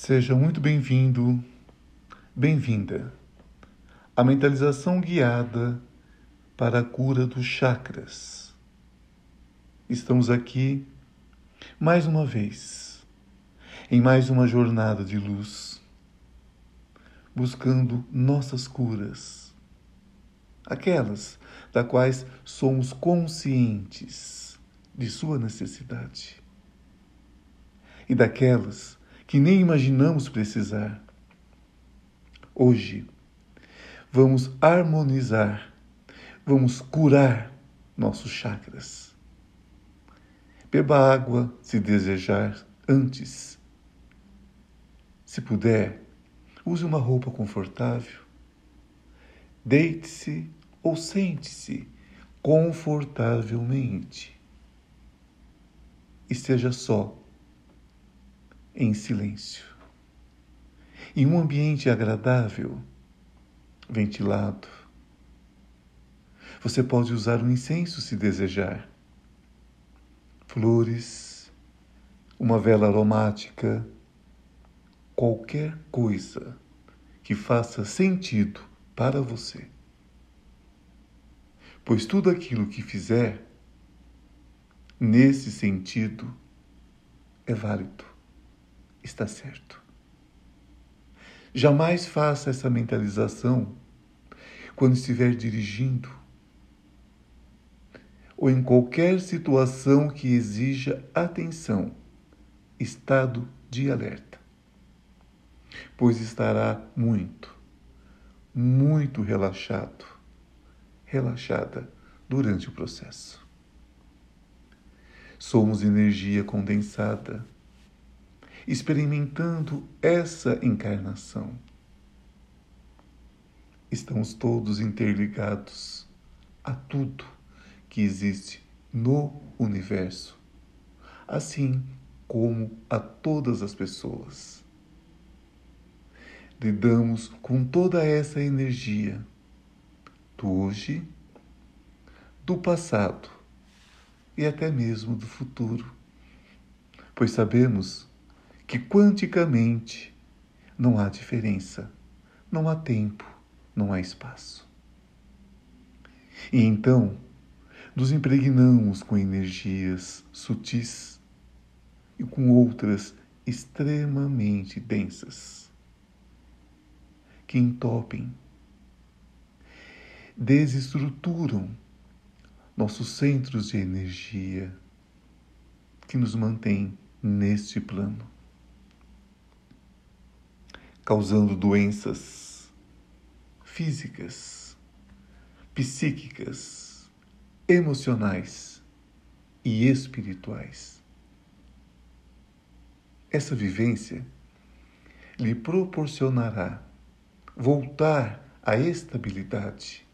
Seja muito bem-vindo, bem-vinda à mentalização guiada para a cura dos chakras. Estamos aqui mais uma vez, em mais uma jornada de luz, buscando nossas curas, aquelas da quais somos conscientes de sua necessidade e daquelas que nem imaginamos precisar. Hoje, vamos harmonizar, vamos curar nossos chakras. Beba água se desejar antes. Se puder, use uma roupa confortável. Deite-se ou sente-se confortavelmente. Esteja só em silêncio. Em um ambiente agradável, ventilado. Você pode usar um incenso se desejar. Flores, uma vela aromática, qualquer coisa que faça sentido para você. Pois tudo aquilo que fizer nesse sentido é válido está certo. Jamais faça essa mentalização quando estiver dirigindo ou em qualquer situação que exija atenção, estado de alerta, pois estará muito, muito relaxado, relaxada durante o processo. Somos energia condensada experimentando essa encarnação. Estamos todos interligados a tudo que existe no universo, assim como a todas as pessoas. Lidamos com toda essa energia do hoje, do passado e até mesmo do futuro, pois sabemos que quanticamente não há diferença, não há tempo, não há espaço. E então nos impregnamos com energias sutis e com outras extremamente densas que entopem, desestruturam nossos centros de energia que nos mantém neste plano causando doenças físicas, psíquicas, emocionais e espirituais. Essa vivência lhe proporcionará voltar à estabilidade,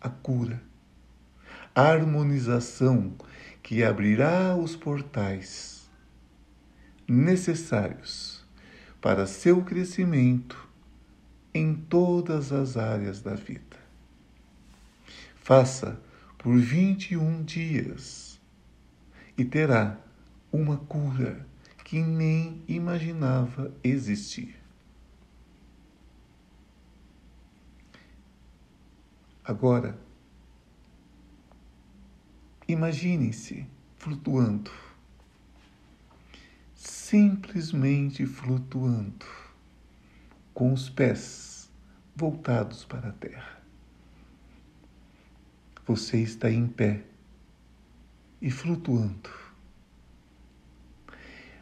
à cura, à harmonização que abrirá os portais necessários para seu crescimento em todas as áreas da vida. Faça por 21 dias e terá uma cura que nem imaginava existir. Agora, imaginem-se flutuando simplesmente flutuando, com os pés voltados para a terra. Você está em pé e flutuando.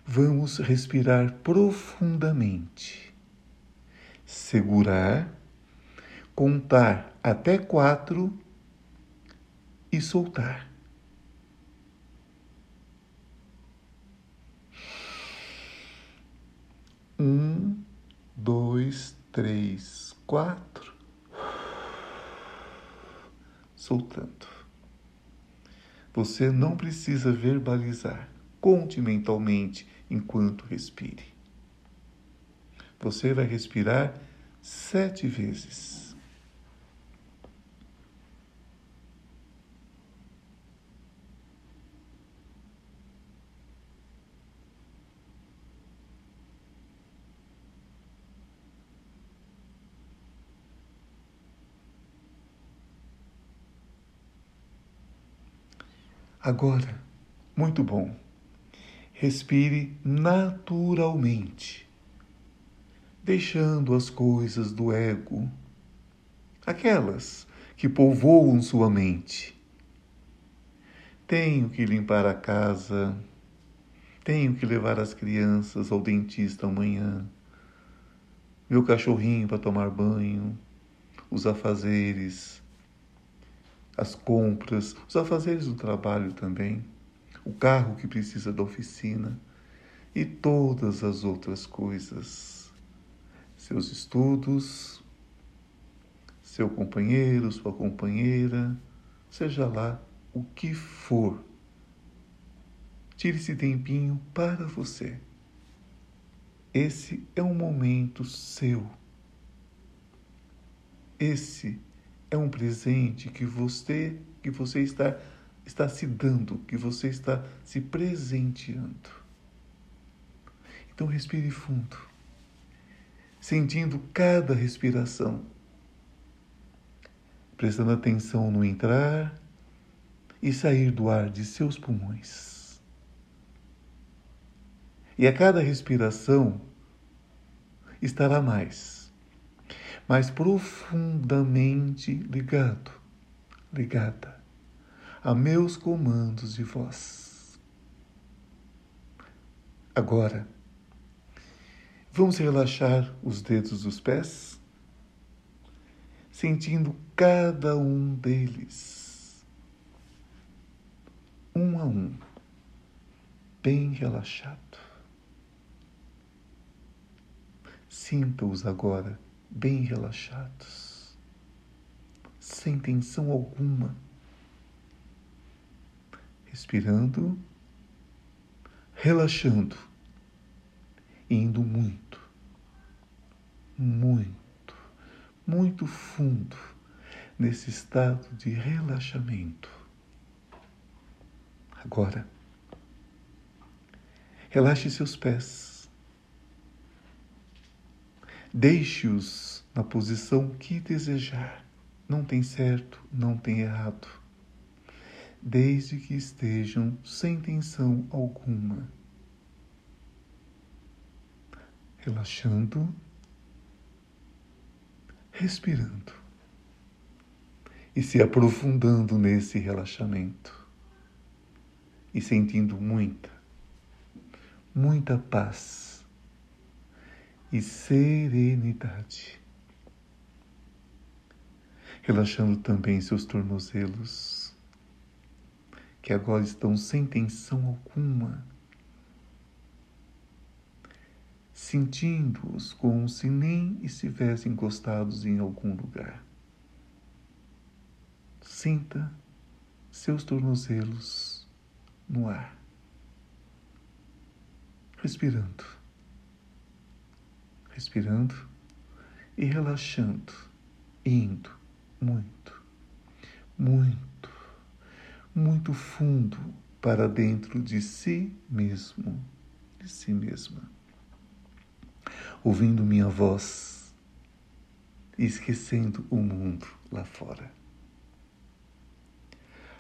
Vamos respirar profundamente, segurar, contar até quatro e soltar. Um, dois, três, quatro. Soltando. Você não precisa verbalizar. Conte mentalmente enquanto respire. Você vai respirar sete vezes. Agora, muito bom. Respire naturalmente, deixando as coisas do ego, aquelas que povoam sua mente. Tenho que limpar a casa, tenho que levar as crianças ao dentista amanhã, meu cachorrinho para tomar banho, os afazeres, as compras, os afazeres do trabalho também, o carro que precisa da oficina e todas as outras coisas. Seus estudos, seu companheiro, sua companheira, seja lá o que for. Tire esse tempinho para você. Esse é um momento seu. Esse é um presente que você que você está está se dando, que você está se presenteando. Então respire fundo, sentindo cada respiração, prestando atenção no entrar e sair do ar de seus pulmões. E a cada respiração estará mais mas profundamente ligado, ligada a meus comandos de voz. Agora, vamos relaxar os dedos dos pés, sentindo cada um deles, um a um, bem relaxado. Sinta-os agora bem relaxados, sem tensão alguma, respirando, relaxando, indo muito, muito, muito fundo nesse estado de relaxamento. Agora, relaxe seus pés Deixe-os na posição que desejar. Não tem certo, não tem errado. Desde que estejam sem tensão alguma. Relaxando, respirando e se aprofundando nesse relaxamento e sentindo muita, muita paz e serenidade. Relaxando também seus tornozelos, que agora estão sem tensão alguma, sentindo-os como se nem estivessem encostados em algum lugar. Sinta seus tornozelos no ar, respirando respirando e relaxando, indo muito, muito, muito fundo para dentro de si mesmo, de si mesma. Ouvindo minha voz e esquecendo o mundo lá fora.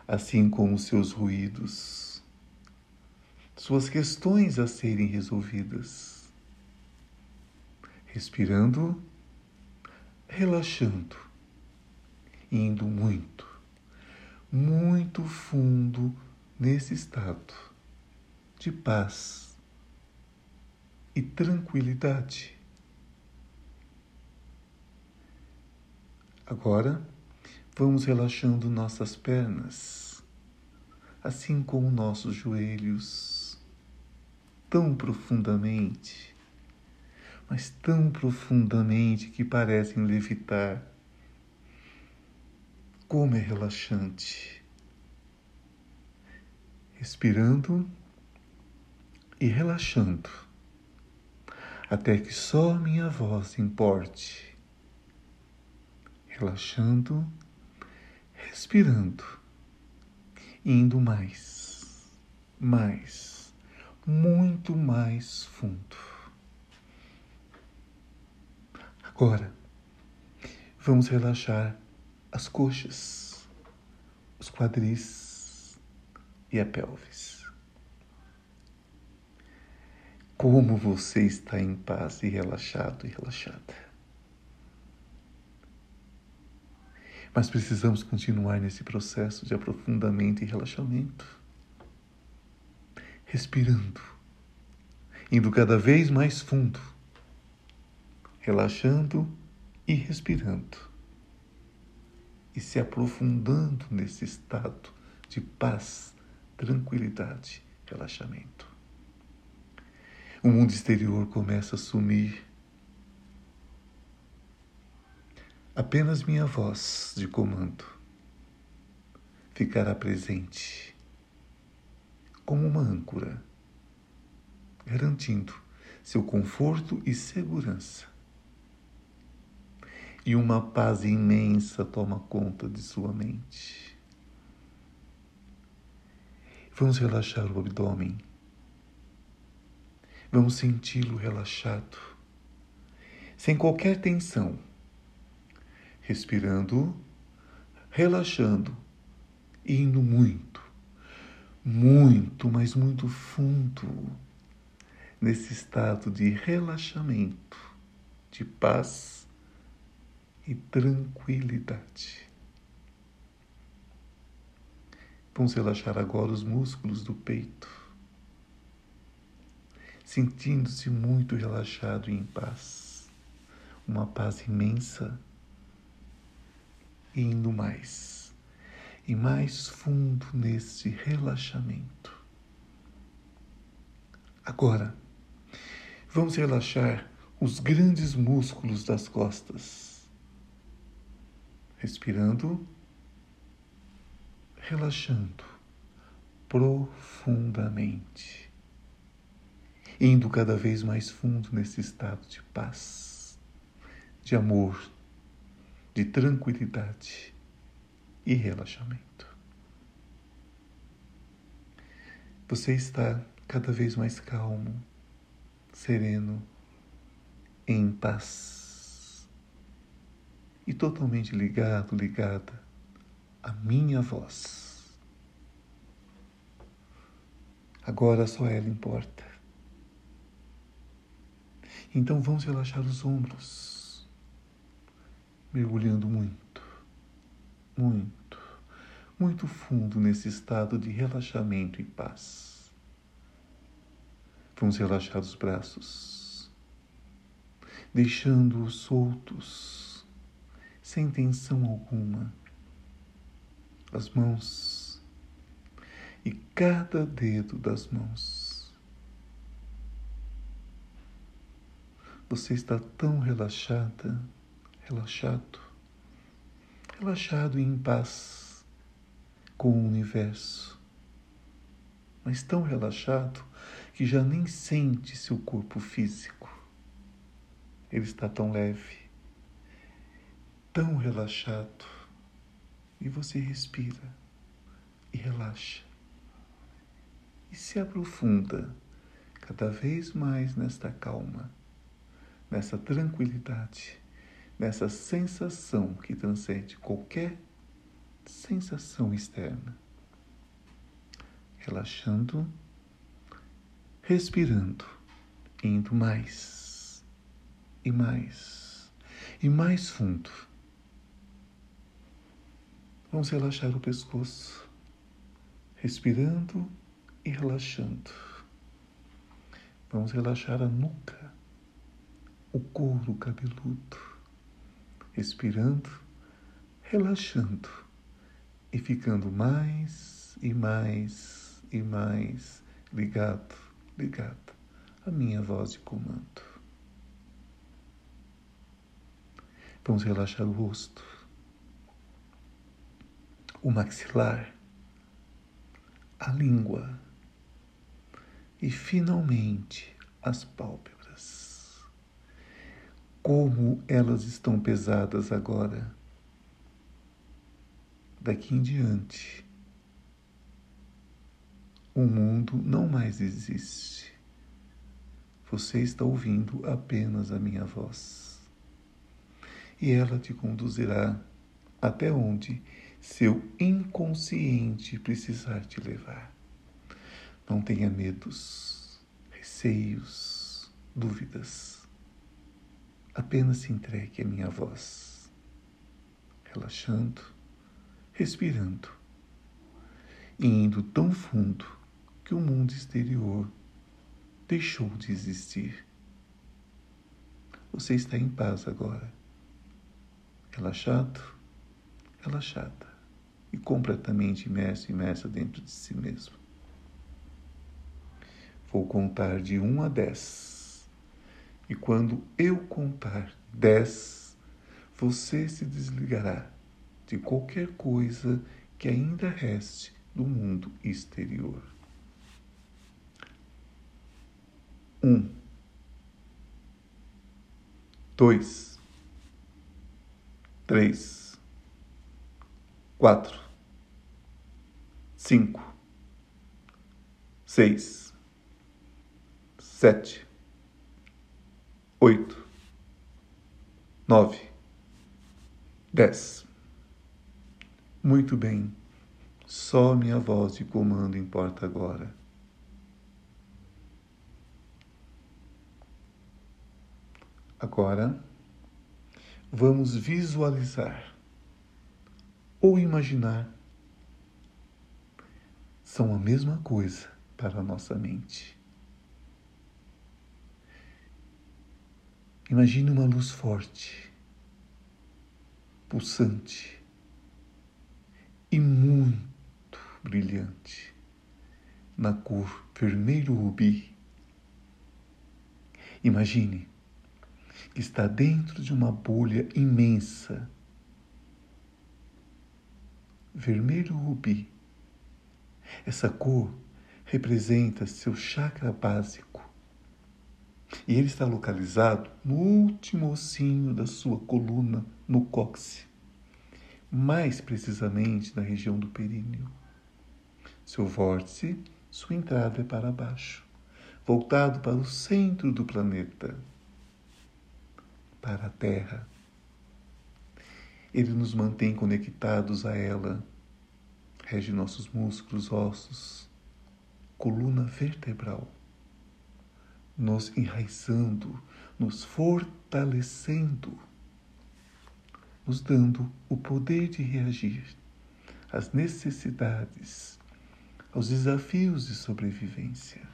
Assim como seus ruídos, suas questões a serem resolvidas respirando, relaxando, indo muito, muito fundo nesse estado de paz e tranquilidade. Agora, vamos relaxando nossas pernas, assim como nossos joelhos, tão profundamente mas tão profundamente que parecem levitar. Como é relaxante. Respirando e relaxando, até que só minha voz importe. Relaxando, respirando, indo mais, mais, muito mais fundo. Agora, vamos relaxar as coxas, os quadris e a pelvis. Como você está em paz e relaxado e relaxada. Mas precisamos continuar nesse processo de aprofundamento e relaxamento. Respirando, indo cada vez mais fundo, relaxando e respirando, e se aprofundando nesse estado de paz, tranquilidade, relaxamento. O mundo exterior começa a sumir. Apenas minha voz de comando ficará presente como uma âncora, garantindo seu conforto e segurança. E uma paz imensa toma conta de sua mente. Vamos relaxar o abdômen Vamos senti-lo relaxado, sem qualquer tensão, respirando, relaxando, indo muito, muito, mas muito fundo nesse estado de relaxamento, de paz e tranquilidade. Vamos relaxar agora os músculos do peito sentindo-se muito relaxado e em paz. Uma paz imensa, indo mais e mais fundo nesse relaxamento. Agora, vamos relaxar os grandes músculos das costas. Respirando, relaxando profundamente indo cada vez mais fundo nesse estado de paz, de amor, de tranquilidade e relaxamento. Você está cada vez mais calmo, sereno, em paz e totalmente ligado, ligada à minha voz. Agora só ela importa. Então vamos relaxar os ombros, mergulhando muito, muito, muito fundo nesse estado de relaxamento e paz. Vamos relaxar os braços, deixando-os soltos, sem tensão alguma. As mãos e cada dedo das mãos Você está tão relaxada, relaxado, relaxado e em paz com o universo, mas tão relaxado que já nem sente seu corpo físico. Ele está tão leve, tão relaxado, e você respira e relaxa e se aprofunda cada vez mais nesta calma nessa tranquilidade, nessa sensação que transcende qualquer sensação externa. Relaxando, respirando, indo mais e mais e mais fundo. Vamos relaxar o pescoço, respirando e relaxando. Vamos relaxar a nuca o couro cabeludo, respirando, relaxando e ficando mais e mais e mais ligado, ligado à minha voz de comando. Vamos relaxar o rosto, o maxilar, a língua e finalmente as pálpebras como elas estão pesadas agora. Daqui em diante, o mundo não mais existe. Você está ouvindo apenas a minha voz. E ela te conduzirá até onde seu inconsciente precisar te levar. Não tenha medos, receios, dúvidas. Apenas se entregue à minha voz, relaxando, respirando e indo tão fundo que o mundo exterior deixou de existir. Você está em paz agora, relaxado, relaxada e completamente imerso, imersa dentro de si mesmo. Vou contar de um a dez. E quando eu contar dez, você se desligará de qualquer coisa que ainda reste do mundo exterior. Um, dois, três, quatro, cinco, seis, sete, oito, nove, dez. Muito bem, só minha voz de comando importa agora. Agora, vamos visualizar ou imaginar. São a mesma coisa para a nossa mente. Imagine uma luz forte, pulsante e muito brilhante, na cor vermelho rubi. Imagine que está dentro de uma bolha imensa, vermelho rubi. Essa cor representa seu chakra básico. E ele está localizado no último ossinho da sua coluna, no cóccix, mais precisamente na região do períneo. Seu vórtice, sua entrada é para baixo, voltado para o centro do planeta para a terra. Ele nos mantém conectados a ela, rege nossos músculos, ossos, coluna vertebral, nos enraizando, nos fortalecendo, nos dando o poder de reagir às necessidades, aos desafios de sobrevivência,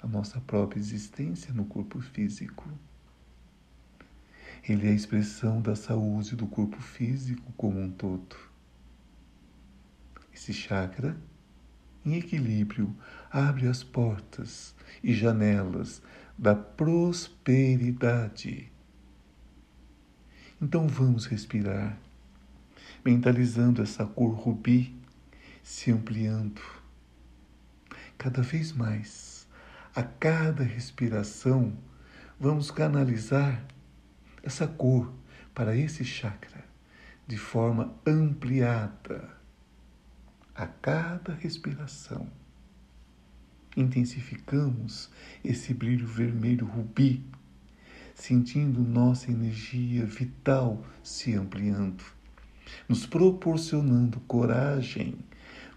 a nossa própria existência no corpo físico. Ele é a expressão da saúde do corpo físico como um todo. Esse chakra, em equilíbrio, abre as portas e janelas da prosperidade. Então vamos respirar, mentalizando essa cor rubi se ampliando cada vez mais. A cada respiração, vamos canalizar essa cor para esse chakra de forma ampliada a cada respiração. Intensificamos esse brilho vermelho rubi, sentindo nossa energia vital se ampliando, nos proporcionando coragem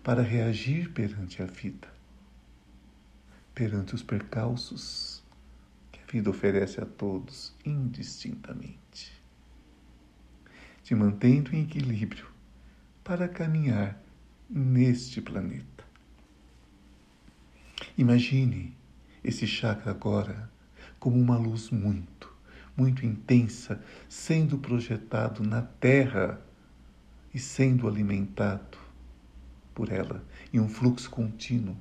para reagir perante a vida, perante os percalços vida oferece a todos indistintamente, te mantendo em equilíbrio para caminhar neste planeta. Imagine esse chakra agora como uma luz muito, muito intensa sendo projetado na Terra e sendo alimentado por ela em um fluxo contínuo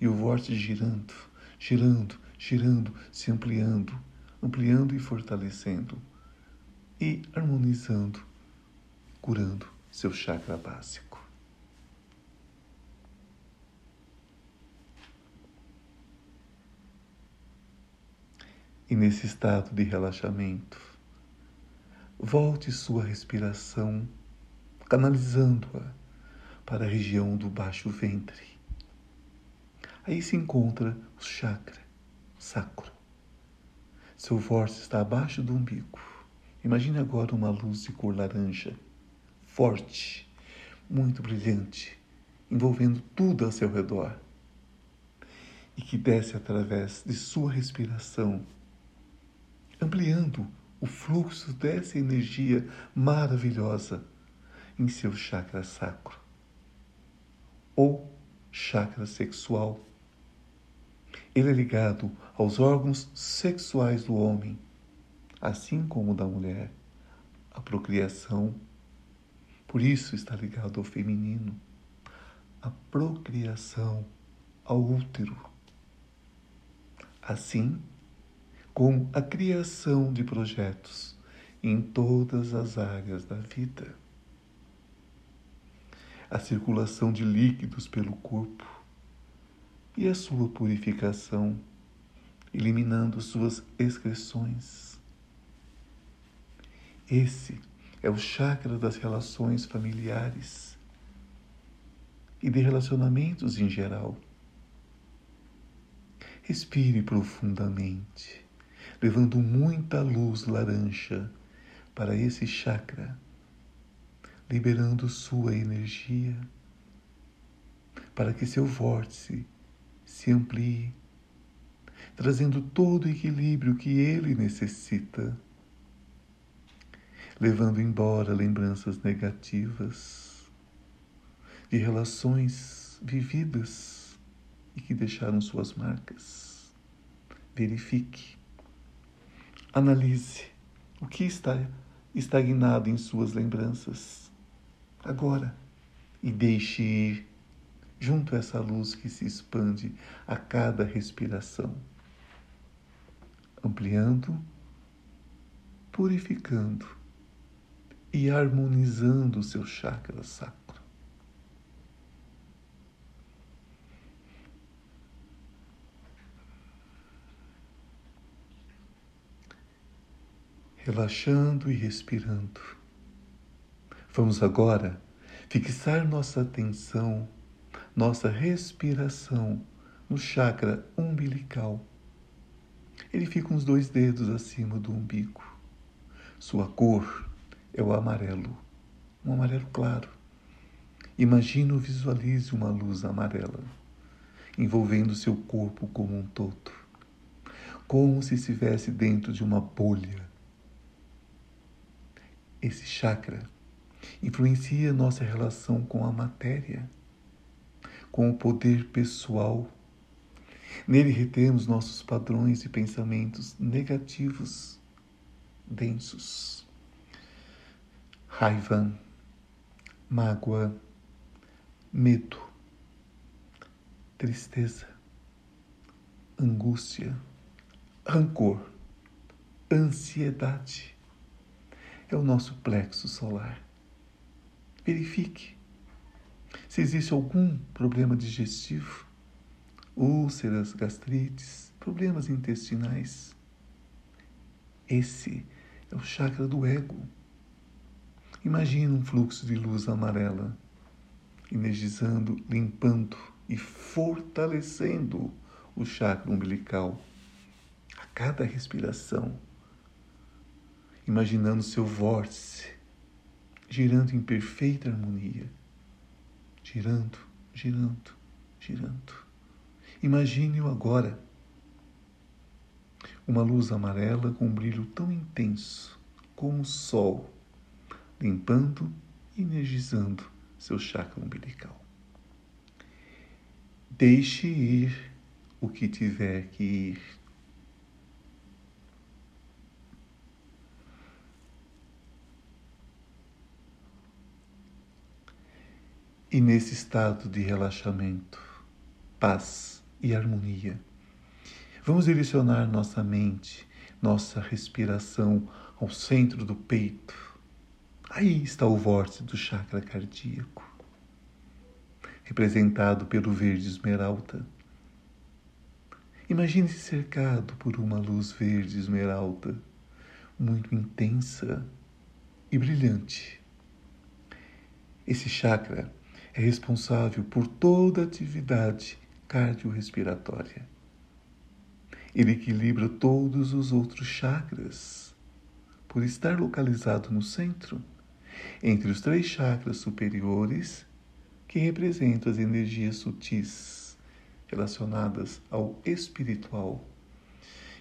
e o vórtice girando, girando, girando, se ampliando, ampliando e fortalecendo e harmonizando, curando seu chakra básico. E nesse estado de relaxamento, volte sua respiração, canalizando-a para a região do baixo ventre. Aí se encontra o chakra sacro. Seu vórtice está abaixo do umbigo. Imagine agora uma luz de cor laranja, forte, muito brilhante, envolvendo tudo ao seu redor e que desce através de sua respiração, ampliando o fluxo dessa energia maravilhosa em seu chakra sacro ou chakra sexual. Ele é ligado aos órgãos sexuais do homem, assim como da mulher, a procriação. Por isso está ligado ao feminino, a procriação, ao útero. Assim como a criação de projetos em todas as áreas da vida a circulação de líquidos pelo corpo e a sua purificação, eliminando suas excreções. Esse é o chakra das relações familiares e de relacionamentos em geral. Respire profundamente, levando muita luz laranja para esse chakra liberando sua energia para que seu vórtice se amplie, trazendo todo o equilíbrio que ele necessita, levando embora lembranças negativas de relações vividas e que deixaram suas marcas. Verifique, analise o que está estagnado em suas lembranças agora e deixe ir junto a essa luz que se expande a cada respiração, ampliando, purificando e harmonizando o seu chakra sacro. Relaxando e respirando. Vamos agora fixar nossa atenção, nossa respiração no chakra umbilical. Ele fica uns dois dedos acima do umbigo. Sua cor é o amarelo, um amarelo claro. Imagine ou visualize uma luz amarela envolvendo seu corpo como um todo, como se estivesse dentro de uma bolha. Esse chakra influencia nossa relação com a matéria, com o poder pessoal. Nele retemos nossos padrões e pensamentos negativos, densos. Raiva, mágoa, medo, tristeza, angústia, rancor, ansiedade. É o nosso plexo solar verifique se existe algum problema digestivo, úlceras, gastrites, problemas intestinais. Esse é o chakra do ego. Imagine um fluxo de luz amarela, energizando, limpando e fortalecendo o chakra umbilical a cada respiração, imaginando seu vórtice girando em perfeita harmonia. Girando, girando, girando. Imagine-o agora. Uma luz amarela com um brilho tão intenso como o sol, limpando e energizando seu chakra umbilical. Deixe ir o que tiver que ir E nesse estado de relaxamento, paz e harmonia, vamos direcionar nossa mente, nossa respiração ao centro do peito. Aí está o vórtice do chakra cardíaco, representado pelo verde esmeralda. Imagine-se cercado por uma luz verde esmeralda, muito intensa e brilhante. Esse chakra é responsável por toda a atividade cardiorrespiratória. Ele equilibra todos os outros chakras, por estar localizado no centro, entre os três chakras superiores, que representam as energias sutis relacionadas ao espiritual,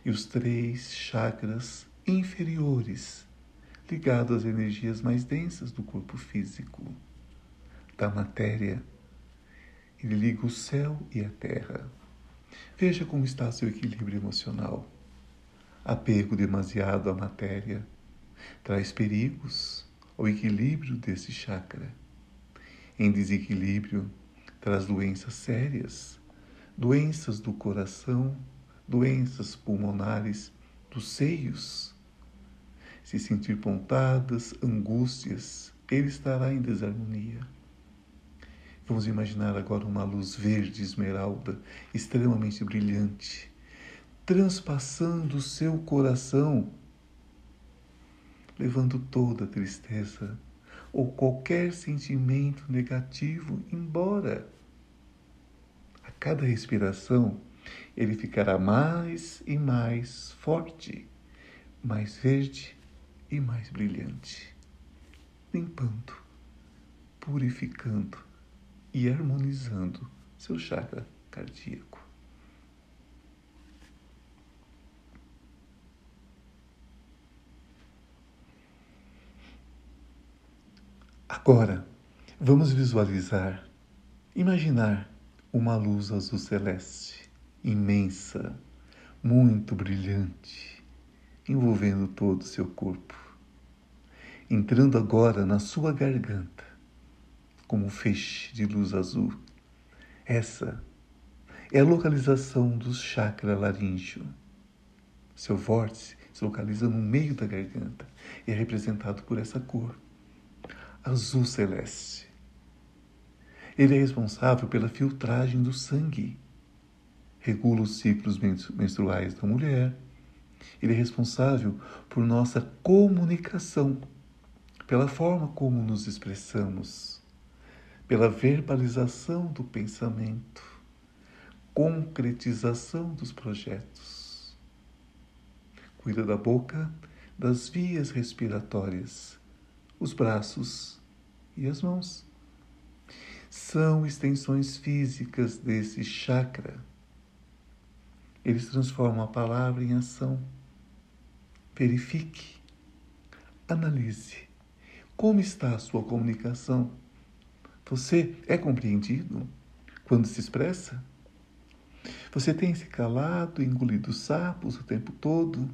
e os três chakras inferiores ligados às energias mais densas do corpo físico, da matéria. Ele liga o céu e a terra. Veja como está seu equilíbrio emocional. Apego demasiado à matéria traz perigos ao equilíbrio desse chakra. Em desequilíbrio, traz doenças sérias, doenças do coração, doenças pulmonares, dos seios. Se sentir pontadas, angústias, ele estará em desarmonia. Vamos imaginar agora uma luz verde esmeralda, extremamente brilhante, transpassando o seu coração, levando toda a tristeza ou qualquer sentimento negativo embora. A cada respiração, ele ficará mais e mais forte, mais verde e mais brilhante, limpando, purificando e harmonizando seu chakra cardíaco. Agora, vamos visualizar, imaginar uma luz azul celeste, imensa, muito brilhante, envolvendo todo o seu corpo, entrando agora na sua garganta como um feixe de luz azul. Essa é a localização do chakra laríngeo. Seu vórtice se localiza no meio da garganta e é representado por essa cor, azul celeste. Ele é responsável pela filtragem do sangue, regula os ciclos menstruais da mulher. Ele é responsável por nossa comunicação, pela forma como nos expressamos pela verbalização do pensamento, concretização dos projetos. Cuida da boca, das vias respiratórias, os braços e as mãos. São extensões físicas desse chakra. Eles transformam a palavra em ação. Verifique, analise como está a sua comunicação você é compreendido quando se expressa? Você tem se calado, engolido sapos o tempo todo?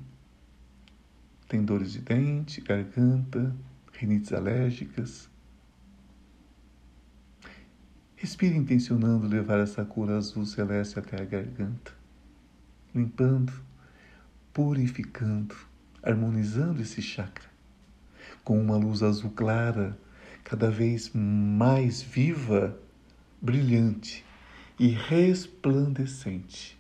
Tem dores de dente, garganta, rinites alérgicas? Respire intencionando levar essa cor azul celeste até a garganta, limpando, purificando, harmonizando esse chakra com uma luz azul clara cada vez mais viva, brilhante e resplandecente,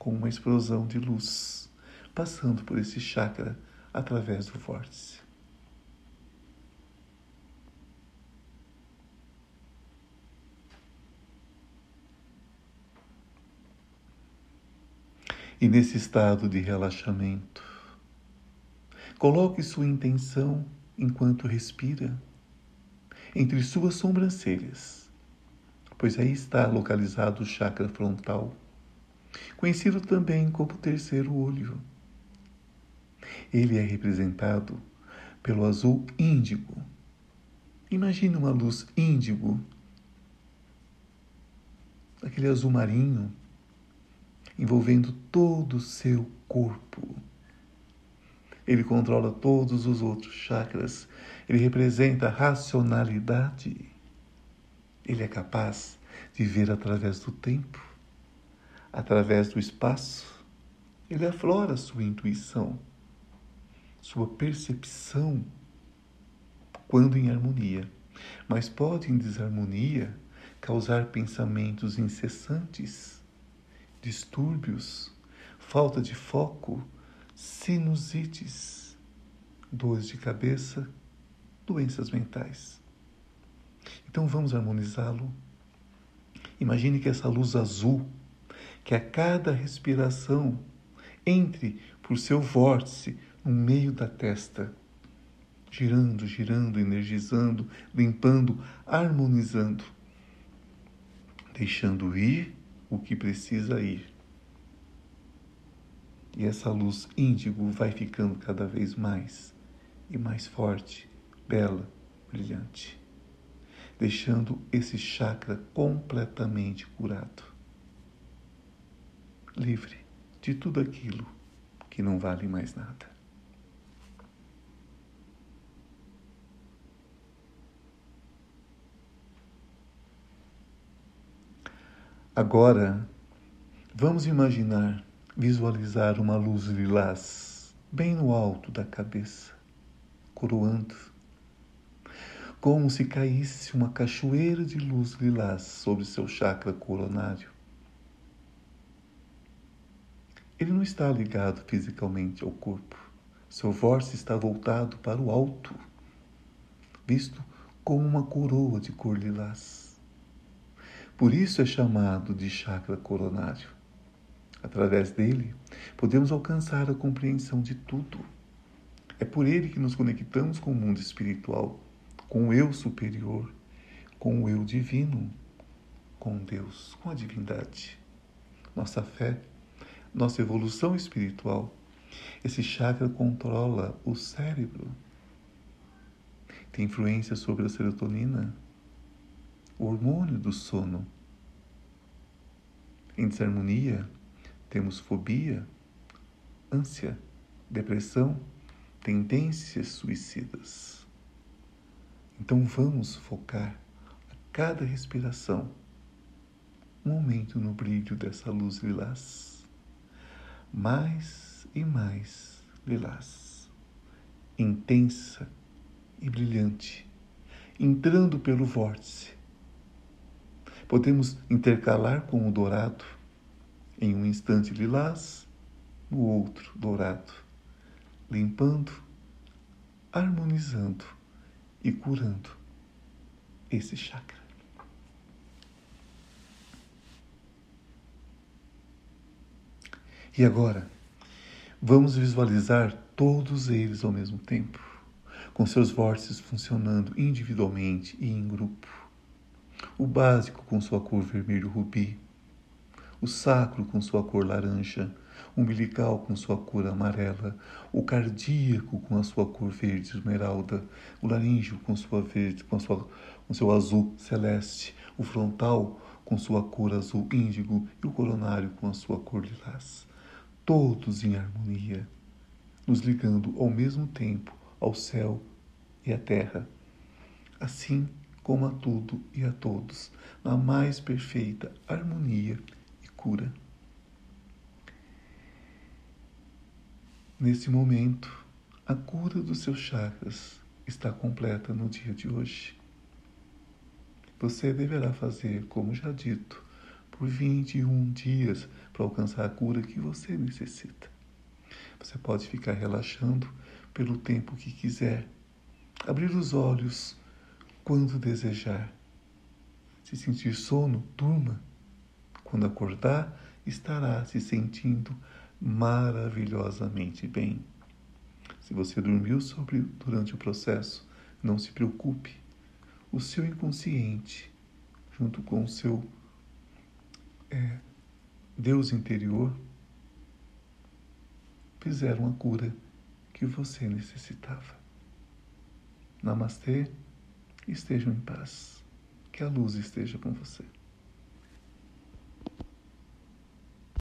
com uma explosão de luz passando por esse chakra através do vórtice. E nesse estado de relaxamento, coloque sua intenção enquanto respira entre suas sobrancelhas, pois aí está localizado o chakra frontal, conhecido também como terceiro olho. Ele é representado pelo azul índigo. Imagine uma luz índigo, aquele azul marinho, envolvendo todo o seu corpo. Ele controla todos os outros chakras. Ele representa a racionalidade. Ele é capaz de ver através do tempo, através do espaço. Ele aflora sua intuição, sua percepção, quando em harmonia. Mas pode, em desarmonia, causar pensamentos incessantes, distúrbios, falta de foco sinusites, dores de cabeça, doenças mentais. Então vamos harmonizá-lo. Imagine que essa luz azul, que a cada respiração entre por seu vórtice no meio da testa, girando, girando, energizando, limpando, harmonizando deixando ir o que precisa ir. E essa luz índigo vai ficando cada vez mais e mais forte, bela, brilhante, deixando esse chakra completamente curado, livre de tudo aquilo que não vale mais nada. Agora, vamos imaginar, visualizar uma luz lilás bem no alto da cabeça, coroando, como se caísse uma cachoeira de luz lilás sobre seu chakra coronário. Ele não está ligado fisicamente ao corpo. Seu vórtice está voltado para o alto, visto como uma coroa de cor lilás. Por isso é chamado de chakra coronário. Através dele, podemos alcançar a compreensão de tudo. É por ele que nos conectamos com o mundo espiritual, com o eu superior, com o eu divino, com Deus, com a divindade. Nossa fé, nossa evolução espiritual. Esse chakra controla o cérebro. Tem influência sobre a serotonina, o hormônio do sono. Em desarmonia, temos fobia, ânsia, depressão, tendências suicidas. Então vamos focar a cada respiração um momento no brilho dessa luz lilás, mais e mais lilás, intensa e brilhante, entrando pelo vórtice. Podemos intercalar com o dourado, em um instante lilás, no outro dourado, limpando, harmonizando e curando esse chakra. E agora, vamos visualizar todos eles ao mesmo tempo, com seus vórtices funcionando individualmente e em grupo o básico com sua cor vermelho rubi, o sacro com sua cor laranja, umbilical com sua cor amarela, o cardíaco com a sua cor verde esmeralda, o laríngeo com sua verde, com, sua, com seu azul celeste, o frontal com sua cor azul índigo e o coronário com a sua cor lilás. Todos em harmonia, nos ligando ao mesmo tempo ao céu e à terra. Assim, como a tudo e a todos, na mais perfeita harmonia e cura. Nesse momento, a cura dos seus chakras está completa no dia de hoje. Você deverá fazer, como já dito, por 21 dias para alcançar a cura que você necessita. Você pode ficar relaxando pelo tempo que quiser, abrir os olhos quando desejar. Se sentir sono, durma. Quando acordar, estará se sentindo maravilhosamente bem. Se você dormiu sobre, durante o processo, não se preocupe. O seu inconsciente, junto com o seu é, Deus interior, fizeram a cura que você necessitava. Namastê estejam em paz. Que a luz esteja com você.